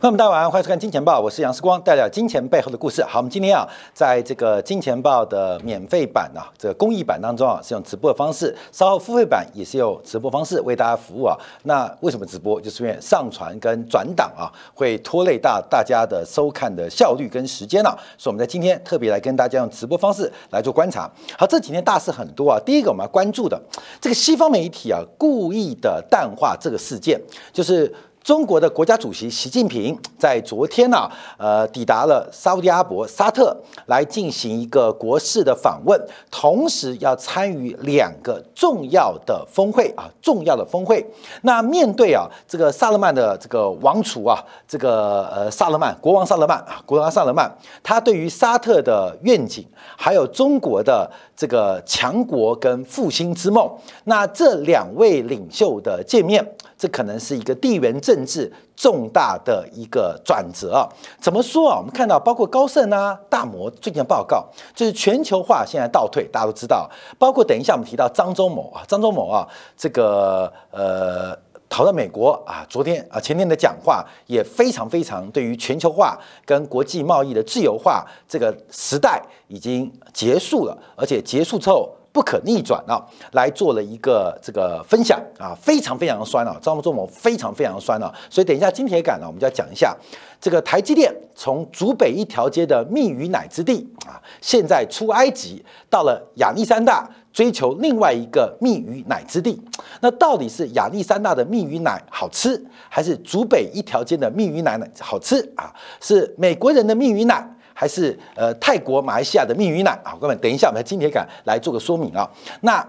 那么大家晚上欢迎收看《金钱报》，我是杨世光，带来金钱背后的故事。好，我们今天啊，在这个《金钱报》的免费版啊，这个公益版当中啊，是用直播的方式；稍后付费版也是用直播方式为大家服务啊。那为什么直播？就是因为上传跟转档啊，会拖累大大家的收看的效率跟时间啊。所以我们在今天特别来跟大家用直播方式来做观察。好，这几天大事很多啊。第一个我们要关注的，这个西方媒体啊，故意的淡化这个事件，就是。中国的国家主席习近平 在昨天呢，呃，抵达了沙特阿伯沙特来进行一个国事的访问，同时要参与两个重要的峰会啊，重要的峰会。那面对啊，这个萨勒曼的这个王储啊，这个呃萨勒曼国王萨勒曼啊，国王萨勒曼，他对于沙特的愿景，还有中国的这个强国跟复兴之梦，那这两位领袖的见面。这可能是一个地缘政治重大的一个转折啊！怎么说啊？我们看到，包括高盛啊、大摩最近的报告，就是全球化现在倒退，大家都知道。包括等一下我们提到张忠谋啊，张忠谋啊，这个呃逃到美国啊，昨天啊前天的讲话也非常非常对于全球化跟国际贸易的自由化这个时代已经结束了，而且结束之后。不可逆转啊！来做了一个这个分享啊，非常非常的酸啊，张忠谋非常非常酸啊，所以等一下金铁杆呢，我们就要讲一下这个台积电从竹北一条街的蜜与奶之地啊，现在出埃及到了亚历山大追求另外一个蜜与奶之地，那到底是亚历山大的蜜与奶好吃，还是竹北一条街的蜜与奶奶好吃啊？是美国人的蜜与奶？还是呃泰国、马来西亚的蜜语奶啊，各位，等一下我们金铁杆来做个说明啊。那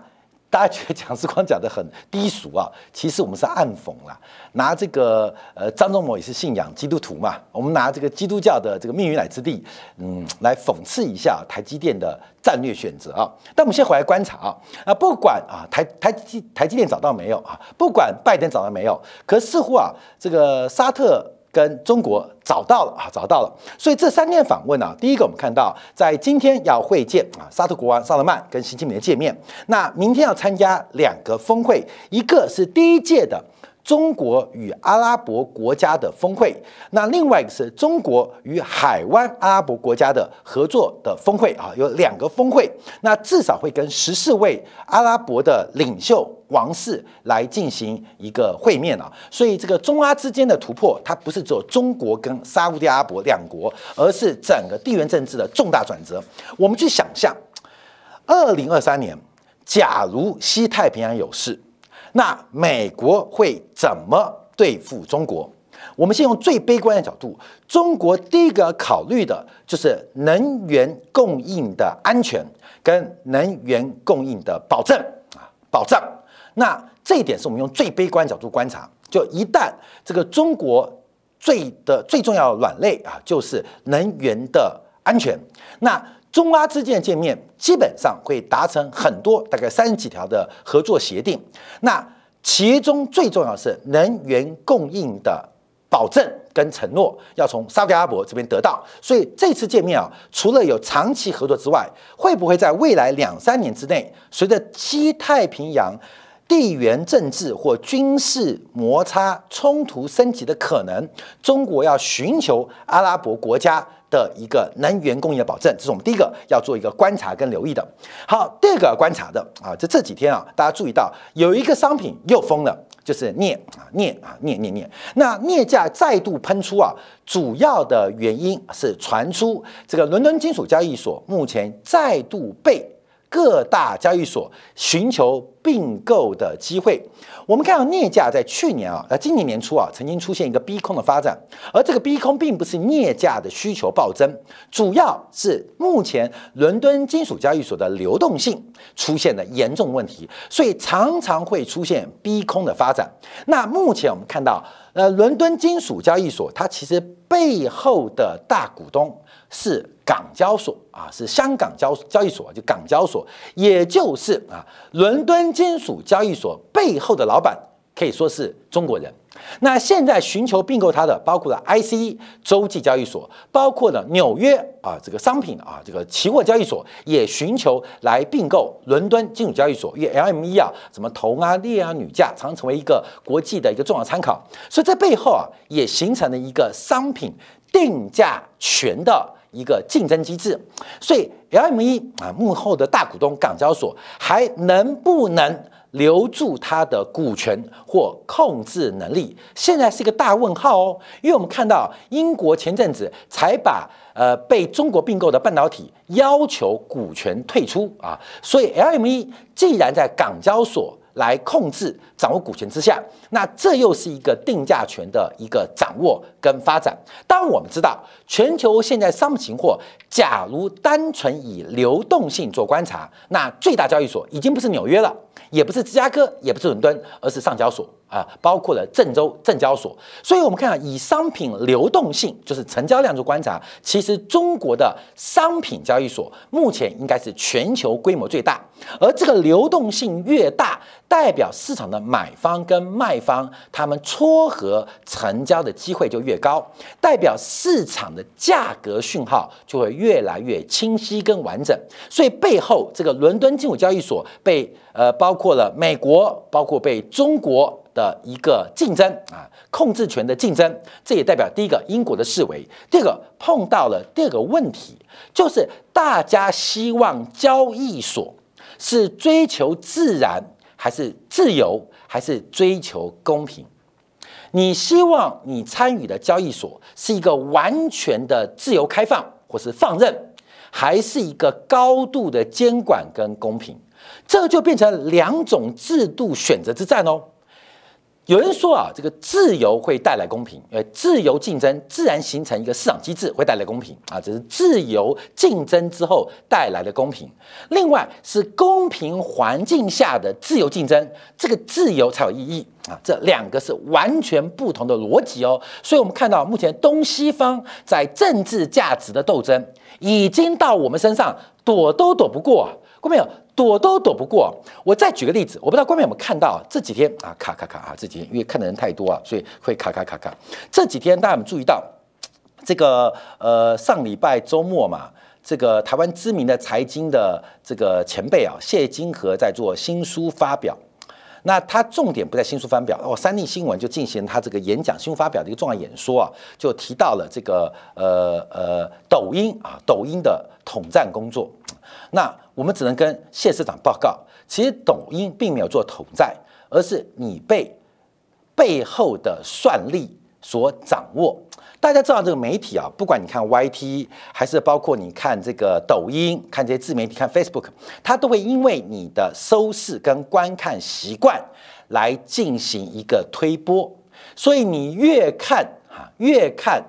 大家觉得蒋世光讲的很低俗啊，其实我们是暗讽啦，拿这个呃张忠谋也是信仰基督徒嘛，我们拿这个基督教的这个蜜语奶之地，嗯，来讽刺一下台积电的战略选择啊。但我们先回来观察啊，啊不管啊台台积台积电找到没有啊，不管拜登找到没有，可似乎啊这个沙特。跟中国找到了啊，找到了。所以这三天访问呢，第一个我们看到，在今天要会见啊，沙特国王萨勒曼跟习近平的见面。那明天要参加两个峰会，一个是第一届的。中国与阿拉伯国家的峰会，那另外一个是中国与海湾阿拉伯国家的合作的峰会啊，有两个峰会，那至少会跟十四位阿拉伯的领袖王室来进行一个会面啊，所以这个中阿之间的突破，它不是只有中国跟沙地阿拉伯两国，而是整个地缘政治的重大转折。我们去想象，二零二三年，假如西太平洋有事。那美国会怎么对付中国？我们先用最悲观的角度，中国第一个考虑的就是能源供应的安全跟能源供应的保证啊，保障。那这一点是我们用最悲观角度观察，就一旦这个中国最的最重要的软肋啊，就是能源的安全，那。中阿之间的见面，基本上会达成很多，大概三十几条的合作协定。那其中最重要是能源供应的保证跟承诺，要从沙特阿拉伯这边得到。所以这次见面啊，除了有长期合作之外，会不会在未来两三年之内，随着西太平洋地缘政治或军事摩擦冲突升级的可能，中国要寻求阿拉伯国家？的一个能源供应的保证，这是我们第一个要做一个观察跟留意的。好，第二个观察的啊，这这几天啊，大家注意到有一个商品又疯了，就是镍啊，镍啊，镍镍镍。那镍价再度喷出啊，主要的原因是传出这个伦敦金属交易所目前再度被。各大交易所寻求并购的机会。我们看到镍价在去年啊，呃，今年年初啊，曾经出现一个逼空的发展。而这个逼空并不是镍价的需求暴增，主要是目前伦敦金属交易所的流动性出现了严重问题，所以常常会出现逼空的发展。那目前我们看到，呃，伦敦金属交易所它其实背后的大股东。是港交所啊，是香港交交易所，就港交所，也就是啊，伦敦金属交易所背后的老板可以说是中国人。那现在寻求并购它的，包括了 ICE 洲际交易所，包括了纽约啊这个商品啊这个期货交易所，也寻求来并购伦敦金属交易所。因为 LME 啊，什么铜啊、镍啊、铝价，常成为一个国际的一个重要参考。所以这背后啊，也形成了一个商品定价权的一个竞争机制。所以 LME 啊幕后的大股东港交所还能不能？留住它的股权或控制能力，现在是一个大问号哦。因为我们看到英国前阵子才把呃被中国并购的半导体要求股权退出啊，所以 LME 既然在港交所来控制掌握股权之下，那这又是一个定价权的一个掌握跟发展。当我们知道，全球现在商品期货，假如单纯以流动性做观察，那最大交易所已经不是纽约了。也不是芝加哥，也不是伦敦，而是上交所啊，包括了郑州证交所。所以，我们看啊，以商品流动性，就是成交量做观察，其实中国的商品交易所目前应该是全球规模最大，而这个流动性越大，代表市场的买方跟卖方他们撮合成交的机会就越高，代表市场的价格讯号就会越来越清晰跟完整。所以，背后这个伦敦金属交易所被。呃，包括了美国，包括被中国的一个竞争啊，控制权的竞争，这也代表第一个英国的思维，第二个碰到了第二个问题，就是大家希望交易所是追求自然，还是自由，还是追求公平？你希望你参与的交易所是一个完全的自由开放，或是放任，还是一个高度的监管跟公平？这就变成两种制度选择之战哦。有人说啊，这个自由会带来公平，呃，自由竞争自然形成一个市场机制，会带来公平啊，这是自由竞争之后带来的公平。另外是公平环境下的自由竞争，这个自由才有意义啊。这两个是完全不同的逻辑哦。所以我们看到目前东西方在政治价值的斗争，已经到我们身上躲都躲不过。过没有？躲都躲不过。我再举个例子，我不知道观众有没有看到这几天啊，卡卡卡啊，这几天因为看的人太多啊，所以会卡卡卡卡。这几天大家有注意到，这个呃上礼拜周末嘛，这个台湾知名的财经的这个前辈啊，谢金河在做新书发表。那他重点不在新书发表，哦，三立新闻就进行他这个演讲新闻发表的一个重要演说啊，就提到了这个呃呃抖音啊，抖音的统战工作。那我们只能跟谢市长报告，其实抖音并没有做统战，而是你被背后的算力所掌握。大家知道这个媒体啊，不管你看 YT，还是包括你看这个抖音，看这些自媒体，看 Facebook，它都会因为你的收视跟观看习惯来进行一个推波。所以你越看哈，越看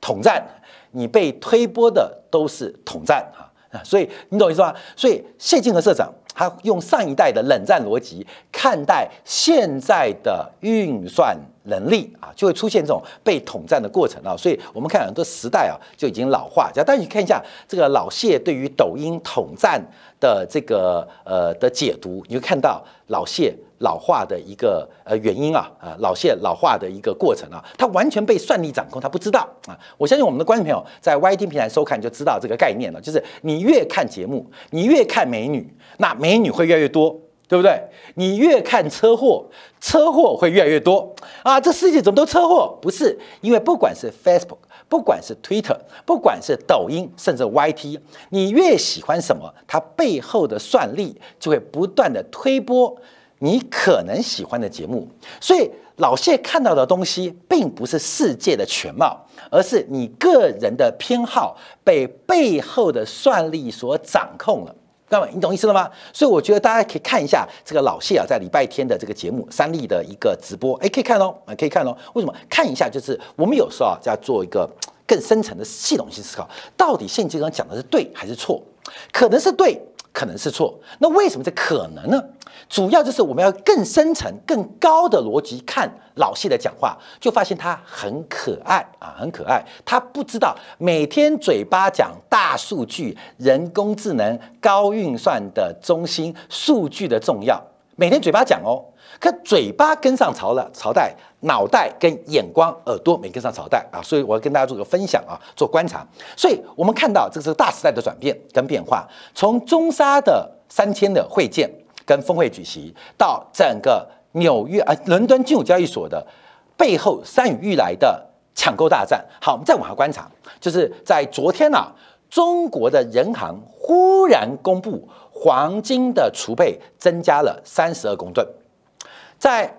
统战，你被推波的都是统战哈。所以你懂意思吧？所以谢金河社长他用上一代的冷战逻辑看待现在的运算能力啊，就会出现这种被统战的过程啊。所以我们看很多时代啊就已经老化。假但你看一下这个老谢对于抖音统战的这个呃的解读，你会看到老谢。老化的一个呃原因啊，啊老谢老化的一个过程啊，它完全被算力掌控，他不知道啊。我相信我们的观众朋友在 YT 平台收看就知道这个概念了，就是你越看节目，你越看美女，那美女会越来越多，对不对？你越看车祸，车祸会越来越多啊。这世界怎么都车祸？不是，因为不管是 Facebook，不管是 Twitter，不管是抖音，甚至 YT，你越喜欢什么，它背后的算力就会不断的推波。你可能喜欢的节目，所以老谢看到的东西并不是世界的全貌，而是你个人的偏好被背后的算力所掌控了。那么你懂意思了吗？所以我觉得大家可以看一下这个老谢啊，在礼拜天的这个节目三立的一个直播，哎，可以看哦，啊，可以看哦。为什么？看一下就是我们有时候啊，在做一个更深层的系统性思考，到底现金刚讲的是对还是错？可能是对。可能是错，那为什么这可能呢？主要就是我们要更深层、更高的逻辑看老谢的讲话，就发现他很可爱啊，很可爱。他不知道每天嘴巴讲大数据、人工智能、高运算的中心数据的重要，每天嘴巴讲哦。可嘴巴跟上朝了朝代，脑袋跟眼光、耳朵没跟上朝代啊，所以我要跟大家做个分享啊，做观察。所以我们看到这是大时代的转变跟变化，从中沙的三天的会见跟峰会举行，到整个纽约啊伦敦金融交易所的背后山雨欲来的抢购大战。好，我们再往下观察，就是在昨天呢。中国的人行忽然公布，黄金的储备增加了三十二公吨。在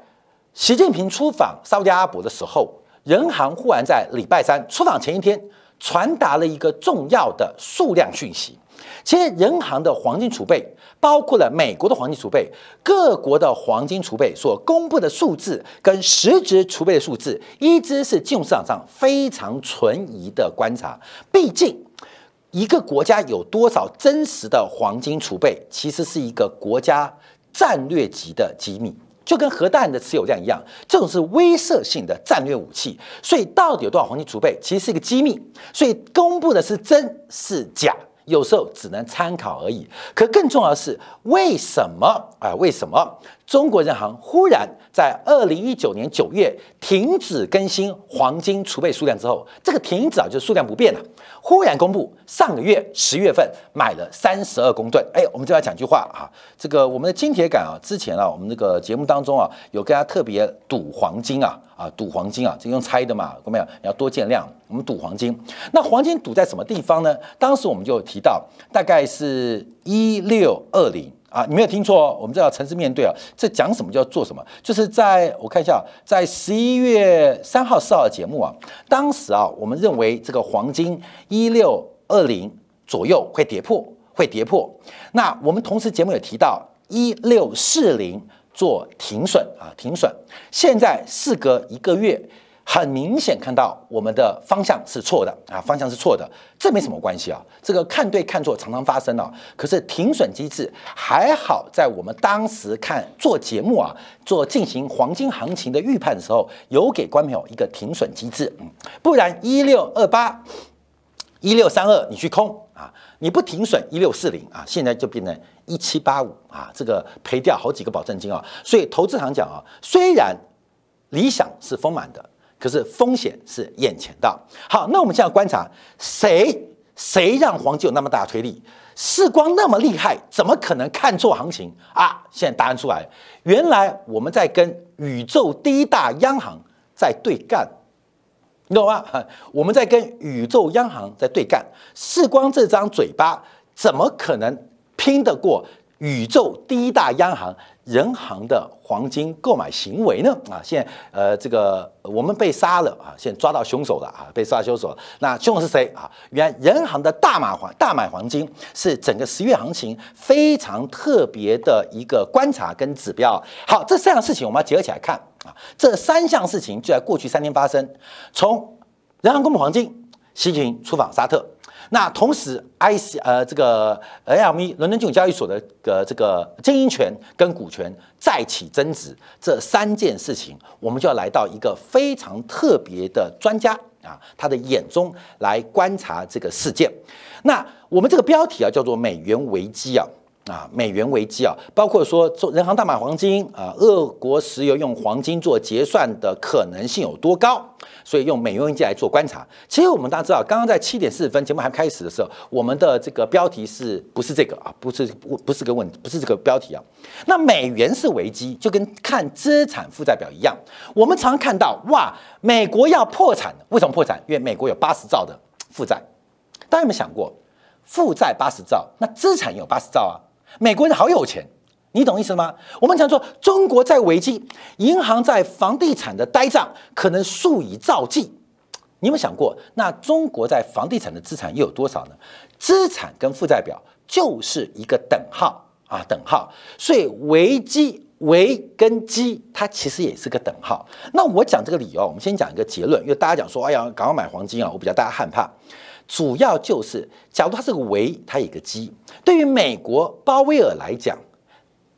习近平出访沙特阿拉伯的时候，人行忽然在礼拜三出访前一天传达了一个重要的数量讯息。其实，人行的黄金储备包括了美国的黄金储备、各国的黄金储备所公布的数字跟实质储备的数字，一直是金融市场上非常存疑的观察。毕竟。一个国家有多少真实的黄金储备，其实是一个国家战略级的机密，就跟核弹的持有量一样，这种是威慑性的战略武器。所以到底有多少黄金储备，其实是一个机密。所以公布的是真是假，有时候只能参考而已。可更重要的是，为什么啊？为什么中国人行忽然在二零一九年九月停止更新黄金储备数量之后，这个停止啊，就是数量不变了。忽然公布，上个月十月份买了三十二公吨。哎，我们就要讲句话啊，这个我们的金铁杆啊，之前啊，我们这个节目当中啊，有跟他特别赌黄金啊，啊赌黄金啊，这用猜的嘛，有没有？你要多见谅。我们赌黄金，那黄金赌在什么地方呢？当时我们就提到，大概是一六二零。啊，你没有听错哦，我们这要诚实面对啊。这讲什么就要做什么，就是在我看一下，在十一月三号、四号的节目啊，当时啊，我们认为这个黄金一六二零左右会跌破，会跌破。那我们同时节目也提到一六四零做停损啊，停损。现在事隔一个月。很明显看到我们的方向是错的啊，方向是错的，这没什么关系啊。这个看对看错常常发生啊。可是停损机制还好，在我们当时看做节目啊，做进行黄金行情的预判的时候，有给观众朋友一个停损机制，不然一六二八、一六三二你去空啊，你不停损一六四零啊，现在就变成一七八五啊，这个赔掉好几个保证金啊。所以投资行讲啊，虽然理想是丰满的。可是风险是眼前的。好，那我们现在观察，谁谁让黄金有那么大推力？世光那么厉害，怎么可能看错行情啊？现在答案出来，原来我们在跟宇宙第一大央行在对干，你懂吗？我们在跟宇宙央行在对干，世光这张嘴巴怎么可能拼得过宇宙第一大央行？人行的黄金购买行为呢？啊，现在呃，这个我们被杀了啊，现在抓到凶手了啊，被杀凶手。那凶手是谁啊？原来人行的大买黄大买黄金是整个十月行情非常特别的一个观察跟指标。好，这三样事情我们要结合起来看啊，这三项事情就在过去三天发生。从人行公布黄金，习近平出访沙特。那同时，I C 呃这个 L M E 伦敦金融交易所的个这个经营权跟股权再起增值，这三件事情，我们就要来到一个非常特别的专家啊，他的眼中来观察这个事件。那我们这个标题啊，叫做美元危机啊。啊，美元危机啊，包括说做人行大买黄金啊，俄国石油用黄金做结算的可能性有多高？所以用美元危机来做观察。其实我们大家知道，刚刚在七点四十分节目还开始的时候，我们的这个标题是不是这个啊？不是不是个问，不是这个标题啊。那美元是危机，就跟看资产负债表一样。我们常看到哇，美国要破产，为什么破产？因为美国有八十兆的负债。大家有没有想过，负债八十兆，那资产有八十兆啊？美国人好有钱，你懂意思吗？我们常说中国在危机，银行在房地产的呆账可能数以兆计。你有没有想过，那中国在房地产的资产又有多少呢？资产跟负债表就是一个等号啊，等号。所以危机危跟机，它其实也是个等号。那我讲这个理由，我们先讲一个结论，因为大家讲说，哎呀，赶快买黄金啊，我比较大家害怕。主要就是，假如它是个危，它有个机。对于美国鲍威尔来讲，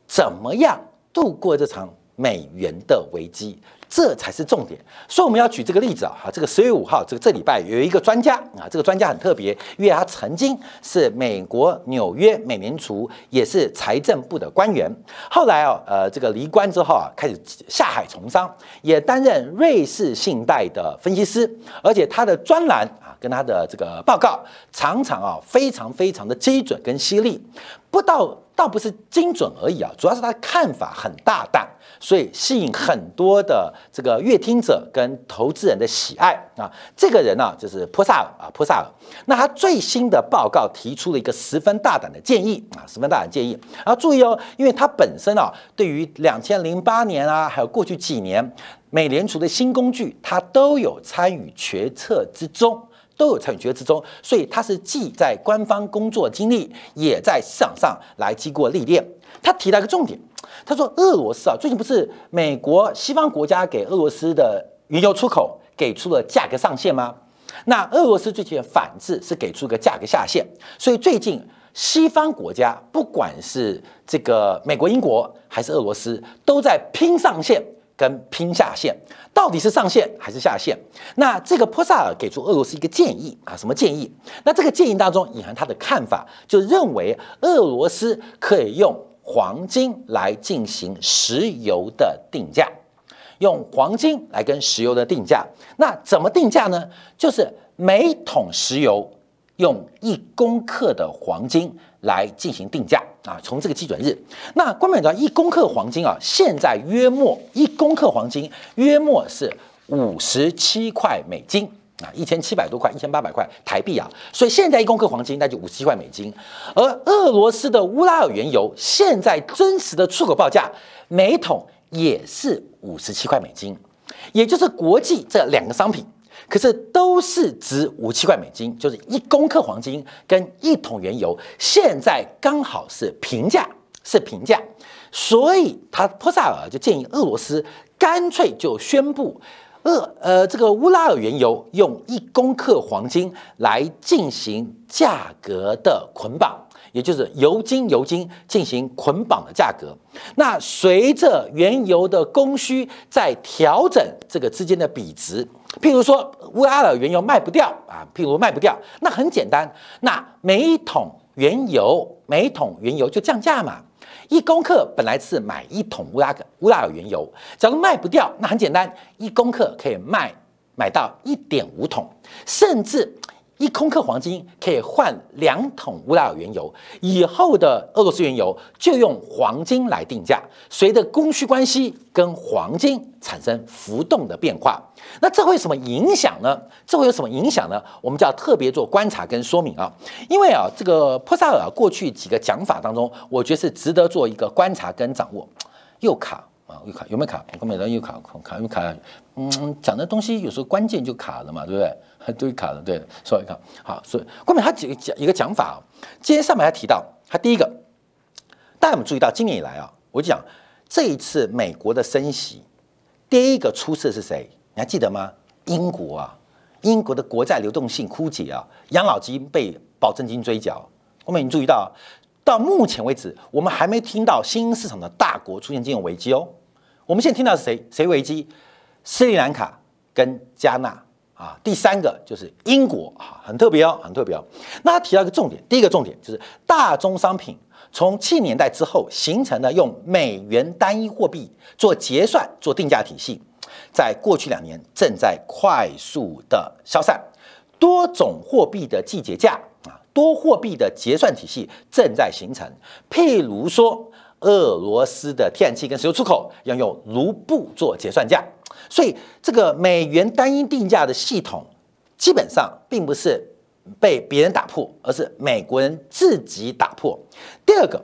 怎么样度过这场美元的危机？这才是重点。所以我们要举这个例子啊，哈，这个十月五号，这个这礼拜有一个专家啊，这个专家很特别，因为他曾经是美国纽约美联储，也是财政部的官员，后来啊，呃，这个离官之后啊，开始下海从商，也担任瑞士信贷的分析师，而且他的专栏啊，跟他的这个报告常常啊，非常非常的精准跟犀利，不到。倒不是精准而已啊，主要是他的看法很大胆，所以吸引很多的这个阅听者跟投资人的喜爱啊。这个人呢，就是波萨尔啊，波萨尔。那他最新的报告提出了一个十分大胆的建议啊，十分大胆建议。然后，注意哦，因为他本身啊，对于两千零八年啊，还有过去几年美联储的新工具，他都有参与决策之中。都有参与决策之中，所以他是既在官方工作经历，也在市场上来经过历练。他提到一个重点，他说俄罗斯啊，最近不是美国西方国家给俄罗斯的原油出口给出了价格上限吗？那俄罗斯最近的反制是给出个价格下限，所以最近西方国家不管是这个美国、英国还是俄罗斯，都在拼上限。跟拼下线，到底是上线还是下线？那这个波萨尔给出俄罗斯一个建议啊，什么建议？那这个建议当中隐含他的看法，就认为俄罗斯可以用黄金来进行石油的定价，用黄金来跟石油的定价。那怎么定价呢？就是每桶石油用一公克的黄金。来进行定价啊，从这个基准日，那关美知道一公克黄金啊，现在约莫一公克黄金约莫是五十七块美金啊，一千七百多块，一千八百块台币啊，所以现在一公克黄金那就五十七块美金，而俄罗斯的乌拉尔原油现在真实的出口报价每桶也是五十七块美金，也就是国际这两个商品。可是都是值五七块美金，就是一公克黄金跟一桶原油，现在刚好是平价，是平价，所以他波萨尔就建议俄罗斯干脆就宣布，俄呃这个乌拉尔原油用一公克黄金来进行价格的捆绑，也就是油金油金进行捆绑的价格。那随着原油的供需在调整这个之间的比值。譬如说乌拉尔原油卖不掉啊，譬如卖不掉，那很简单，那每一桶原油每一桶原油就降价嘛。一公克本来是买一桶乌拉克乌拉尔原油，假如卖不掉，那很简单，一公克可以卖买到一点五桶，甚至。一空克黄金可以换两桶乌拉尔原油，以后的俄罗斯原油就用黄金来定价，随着供需关系跟黄金产生浮动的变化。那这会有什么影响呢？这会有什么影响呢？我们就要特别做观察跟说明啊，因为啊，这个波萨尔过去几个讲法当中，我觉得是值得做一个观察跟掌握。又卡啊，又卡，有没有卡？我跟美人又卡，卡又卡。嗯，讲的东西有时候关键就卡了嘛，对不对？都卡了，对，所以看好，所以后面他几个讲一个讲法啊。今天上面还提到，他第一个，大家有没有注意到，今年以来啊，我就讲这一次美国的升息，第一个出事是谁？你还记得吗？英国啊，英国的国债流动性枯竭啊，养老金被保证金追缴。后面你注意到，到目前为止，我们还没听到新兴市场的大国出现金融危机哦。我们现在听到是谁？谁危机？斯里兰卡跟加纳。啊，第三个就是英国啊，很特别哦，很特别哦。那他提到一个重点，第一个重点就是大宗商品从七年代之后形成了用美元单一货币做结算、做定价体系，在过去两年正在快速的消散，多种货币的季节价，多货币的结算体系正在形成。譬如说，俄罗斯的天然气跟石油出口要用卢布做结算价。所以，这个美元单一定价的系统，基本上并不是被别人打破，而是美国人自己打破。第二个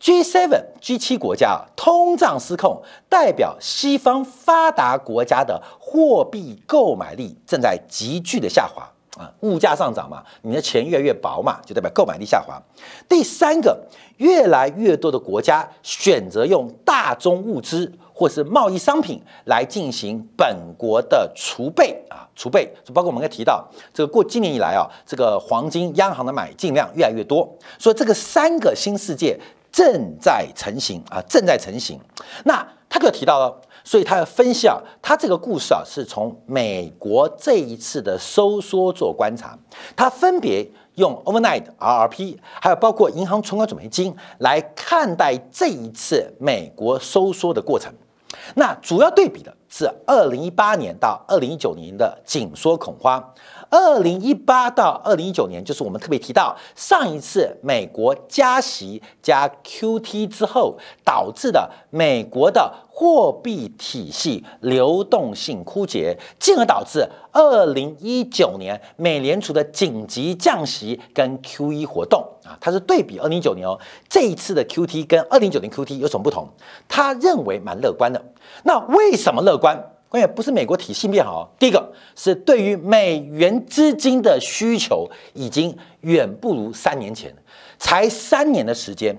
，G7、G7 国家啊，通胀失控，代表西方发达国家的货币购买力正在急剧的下滑啊，物价上涨嘛，你的钱越来越薄嘛，就代表购买力下滑。第三个，越来越多的国家选择用大宗物资。或是贸易商品来进行本国的储备啊，储备就包括我们刚才提到这个过今年以来啊，这个黄金央行的买进量越来越多，所以这个三个新世界正在成型啊，正在成型。那他就提到了，所以他要分析啊，他这个故事啊是从美国这一次的收缩做观察，他分别用 overnight RRP，还有包括银行存款准备金来看待这一次美国收缩的过程。那主要对比的是二零一八年到二零一九年的紧缩恐慌。二零一八到二零一九年，就是我们特别提到上一次美国加息加 QT 之后导致的美国的货币体系流动性枯竭，进而导致二零一九年美联储的紧急降息跟 QE 活动啊，它是对比二零一九年哦，这一次的 QT 跟二零一九年 QT 有什么不同？他认为蛮乐观的。那为什么乐观？关键不是美国体系变好，第一个是对于美元资金的需求已经远不如三年前，才三年的时间，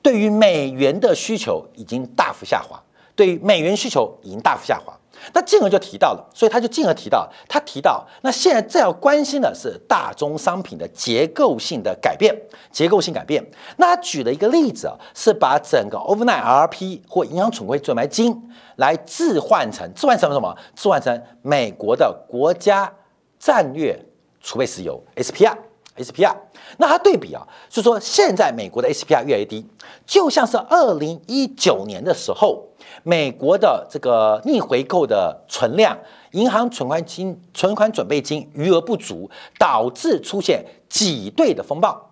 对于美元的需求已经大幅下滑，对于美元需求已经大幅下滑。那进而就提到了，所以他就进而提到，他提到那现在最要关心的是大宗商品的结构性的改变，结构性改变。那他举了一个例子啊，是把整个 overnight RP 或银行储备准备金来置换成置换成什么？置换成美国的国家战略储备石油 SPR。SPR，那它对比啊，就说现在美国的 SPR 越来越低，就像是二零一九年的时候，美国的这个逆回购的存量、银行存款金、存款准备金余额不足，导致出现挤兑的风暴。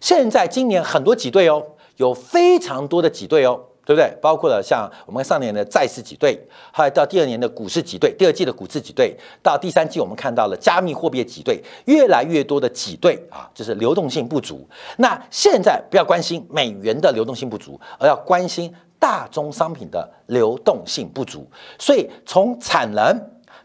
现在今年很多挤兑哦，有非常多的挤兑哦。对不对？包括了像我们上年的债市挤兑，还有到第二年的股市挤兑，第二季的股市挤兑，到第三季我们看到了加密货币的挤兑，越来越多的挤兑啊，就是流动性不足。那现在不要关心美元的流动性不足，而要关心大宗商品的流动性不足。所以从产能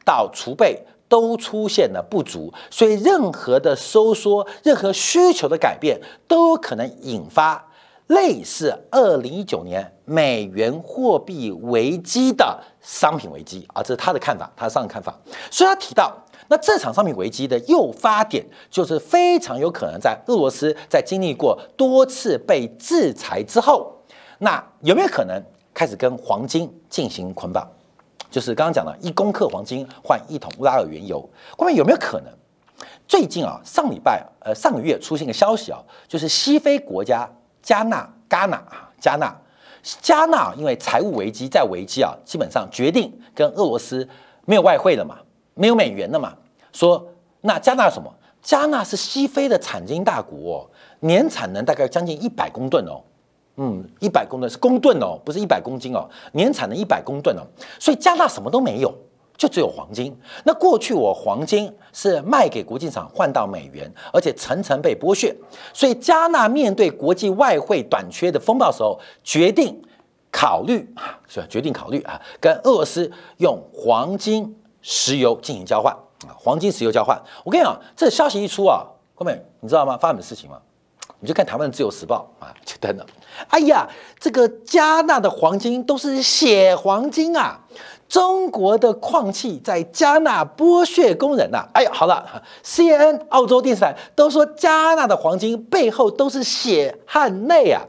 到储备都出现了不足，所以任何的收缩、任何需求的改变都有可能引发。类似二零一九年美元货币危机的商品危机啊，这是他的看法，他的上的看法。所以他提到，那这场商品危机的诱发点，就是非常有可能在俄罗斯在经历过多次被制裁之后，那有没有可能开始跟黄金进行捆绑？就是刚刚讲的一公克黄金换一桶乌拉尔原油，后面有没有可能？最近啊，上礼拜呃上个月出现个消息啊，就是西非国家。加纳、戛纳啊，加纳、加纳，因为财务危机在危机啊，基本上决定跟俄罗斯没有外汇了嘛，没有美元了嘛。说那加纳什么？加纳是西非的产金大国，哦，年产能大概将近一百公吨哦，嗯，一百公吨是公吨哦，不是一百公斤哦，年产的一百公吨哦，所以加纳什么都没有。就只有黄金。那过去我黄金是卖给国际厂换到美元，而且层层被剥削。所以加纳面对国际外汇短缺的风暴时候，决定考虑啊，是吧？决定考虑啊，跟俄罗斯用黄金、石油进行交换啊，黄金、石油交换。我跟你讲，这消息一出啊，后面你知道吗？发生什么事情吗？你就看台湾的《自由时报》啊，就登了。哎呀，这个加纳的黄金都是血黄金啊！中国的矿气在加纳剥削工人呐！哎呀，好了，C N 澳洲电视台都说加纳的黄金背后都是血汗泪啊！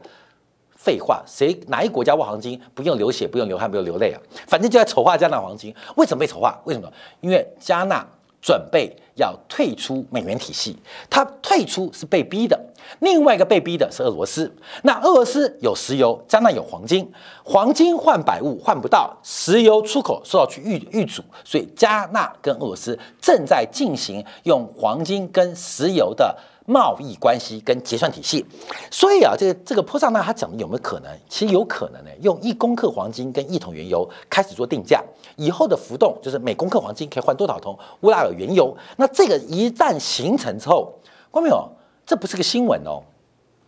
废话，谁哪一国家挖黄金不用流血、不用流汗、不用流泪啊？反正就在丑化加纳黄金。为什么被丑化？为什么？因为加纳。准备要退出美元体系，它退出是被逼的。另外一个被逼的是俄罗斯。那俄罗斯有石油，加纳有黄金，黄金换百物换不到，石油出口受到去预预阻，所以加纳跟俄罗斯正在进行用黄金跟石油的。贸易关系跟结算体系，所以啊，这个这个坡上呢，他讲的有没有可能？其实有可能呢，用一公克黄金跟一桶原油开始做定价，以后的浮动就是每公克黄金可以换多少桶乌拉尔原油。那这个一旦形成之后，看到没有？这不是个新闻哦，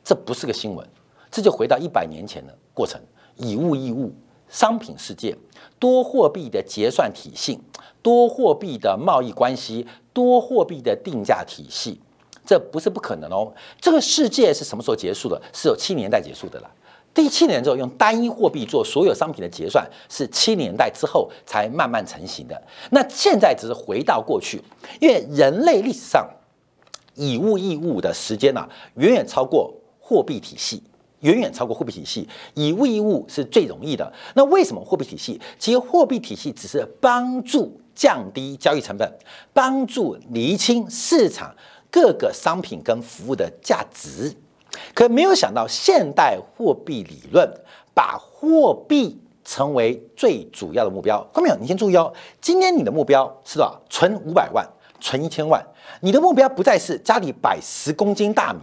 这不是个新闻，这就回到一百年前的过程，以物易物，商品世界，多货币的结算体系，多货币的贸易关系，多货币的定价体系。这不是不可能哦。这个世界是什么时候结束的？是有七年代结束的了。第七年之后，用单一货币做所有商品的结算，是七年代之后才慢慢成型的。那现在只是回到过去，因为人类历史上以物易物的时间呢，远远超过货币体系。远远超过货币体系，以物易物是最容易的。那为什么货币体系？其实货币体系只是帮助降低交易成本，帮助厘清市场各个商品跟服务的价值。可没有想到，现代货币理论把货币成为最主要的目标。看到没有？你先注意哦，今天你的目标是多少？存五百万，存一千万。你的目标不再是家里摆十公斤大米，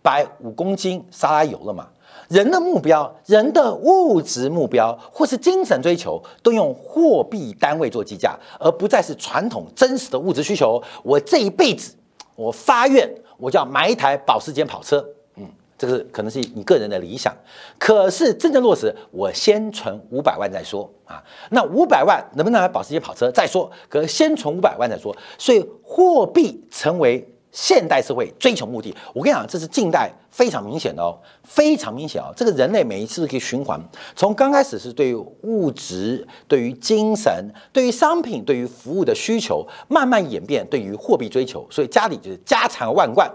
摆五公斤沙拉油了嘛？人的目标，人的物质目标或是精神追求，都用货币单位做计价，而不再是传统真实的物质需求。我这一辈子，我发愿，我就要买一台保时捷跑车。嗯这个可能是你个人的理想，可是真正落实，我先存五百万再说啊。那五百万能不能买保时捷跑车再说？可先存五百万再说。所以货币成为现代社会追求目的。我跟你讲，这是近代非常明显的哦，非常明显啊。这个人类每一次都可以循环，从刚开始是对物质、对于精神、对于商品、对于服务的需求，慢慢演变对于货币追求。所以家里就是家财万贯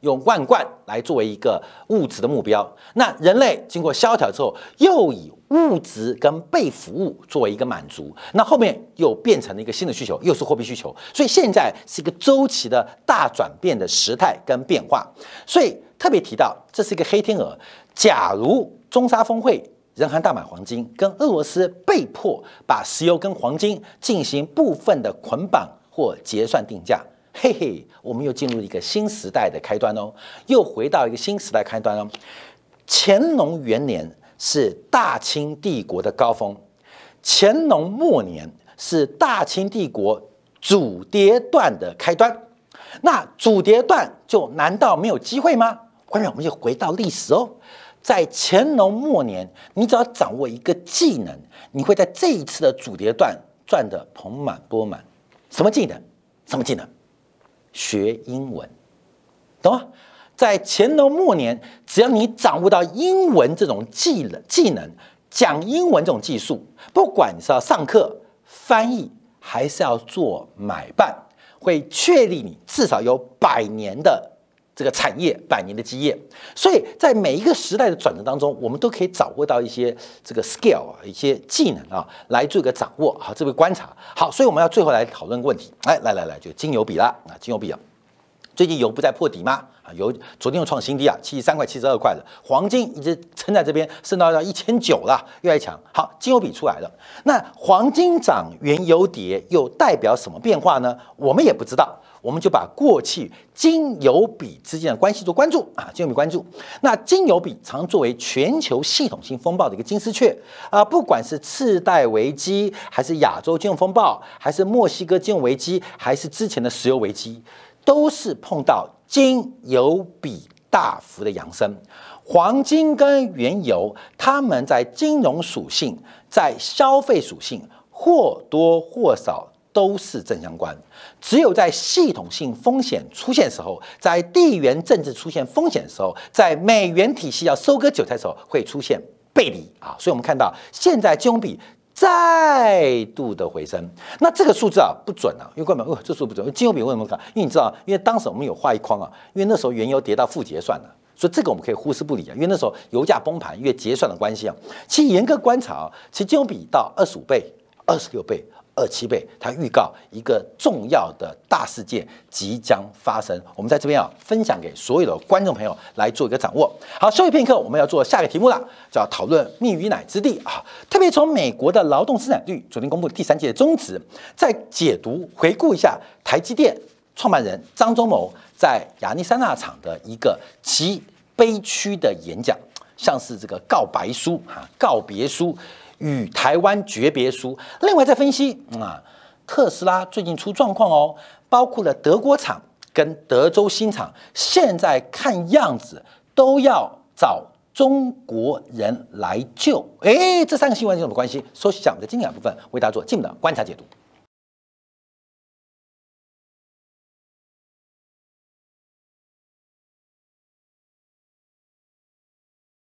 用万贯来作为一个物质的目标，那人类经过萧条之后，又以物质跟被服务作为一个满足，那后面又变成了一个新的需求，又是货币需求，所以现在是一个周期的大转变的时态跟变化。所以特别提到，这是一个黑天鹅。假如中沙峰会，人含大买黄金，跟俄罗斯被迫把石油跟黄金进行部分的捆绑或结算定价。嘿嘿，我们又进入一个新时代的开端哦，又回到一个新时代开端哦。乾隆元年是大清帝国的高峰，乾隆末年是大清帝国主跌段的开端。那主跌段就难道没有机会吗？后面我们就回到历史哦，在乾隆末年，你只要掌握一个技能，你会在这一次的主跌段赚得盆满钵满。什么技能？什么技能？学英文，懂吗？在乾隆末年，只要你掌握到英文这种技能、技能，讲英文这种技术，不管你是要上课、翻译，还是要做买办，会确立你至少有百年的这个产业、百年的基业。所以在每一个时代的转折当中，我们都可以掌握到一些这个 skill 啊，一些技能啊，来做一个掌握。好，这个观察好，所以我们要最后来讨论个问题。哎，来来来，就金油比了啊，金油比啊。最近油不在破底吗？啊，油昨天又创新低啊，七十三块、七十二块的。黄金一直撑在这边，升到要一千九了，越来越强。好，金油比出来了。那黄金涨，原油跌，又代表什么变化呢？我们也不知道。我们就把过去金油比之间的关系做关注啊，金油比关注。那金油比常作为全球系统性风暴的一个金丝雀啊，不管是次贷危机，还是亚洲金融风暴，还是墨西哥金融危机，还是之前的石油危机。都是碰到金油比大幅的扬升，黄金跟原油，它们在金融属性、在消费属性或多或少都是正相关。只有在系统性风险出现时候，在地缘政治出现风险的时候，在美元体系要收割韭菜的时候，会出现背离啊。所以我们看到现在金融比。再度的回升，那这个数字啊不准啊，因为根本哦这数不准。金油比为什么看？因为你知道，因为当时我们有画一框啊，因为那时候原油跌到负结算了，所以这个我们可以忽视不理啊。因为那时候油价崩盘，因为结算的关系啊。其实严格观察啊，其实金油比到二十五倍、二十六倍。二七倍，它预告一个重要的大事件即将发生。我们在这边啊，分享给所有的观众朋友来做一个掌握。好，休息片刻，我们要做下一个题目了，叫讨论蜜与奶之地啊。特别从美国的劳动生产率昨天公布的第三届宗旨，再解读回顾一下台积电创办人张忠谋在亚利桑那厂的一个极悲屈的演讲，像是这个告白书啊，告别书。与台湾诀别书，另外再分析啊，特斯拉最近出状况哦，包括了德国厂跟德州新厂，现在看样子都要找中国人来救。哎，这三个新闻有什么关系？说讲的经典部分为大家做进一步的观察解读。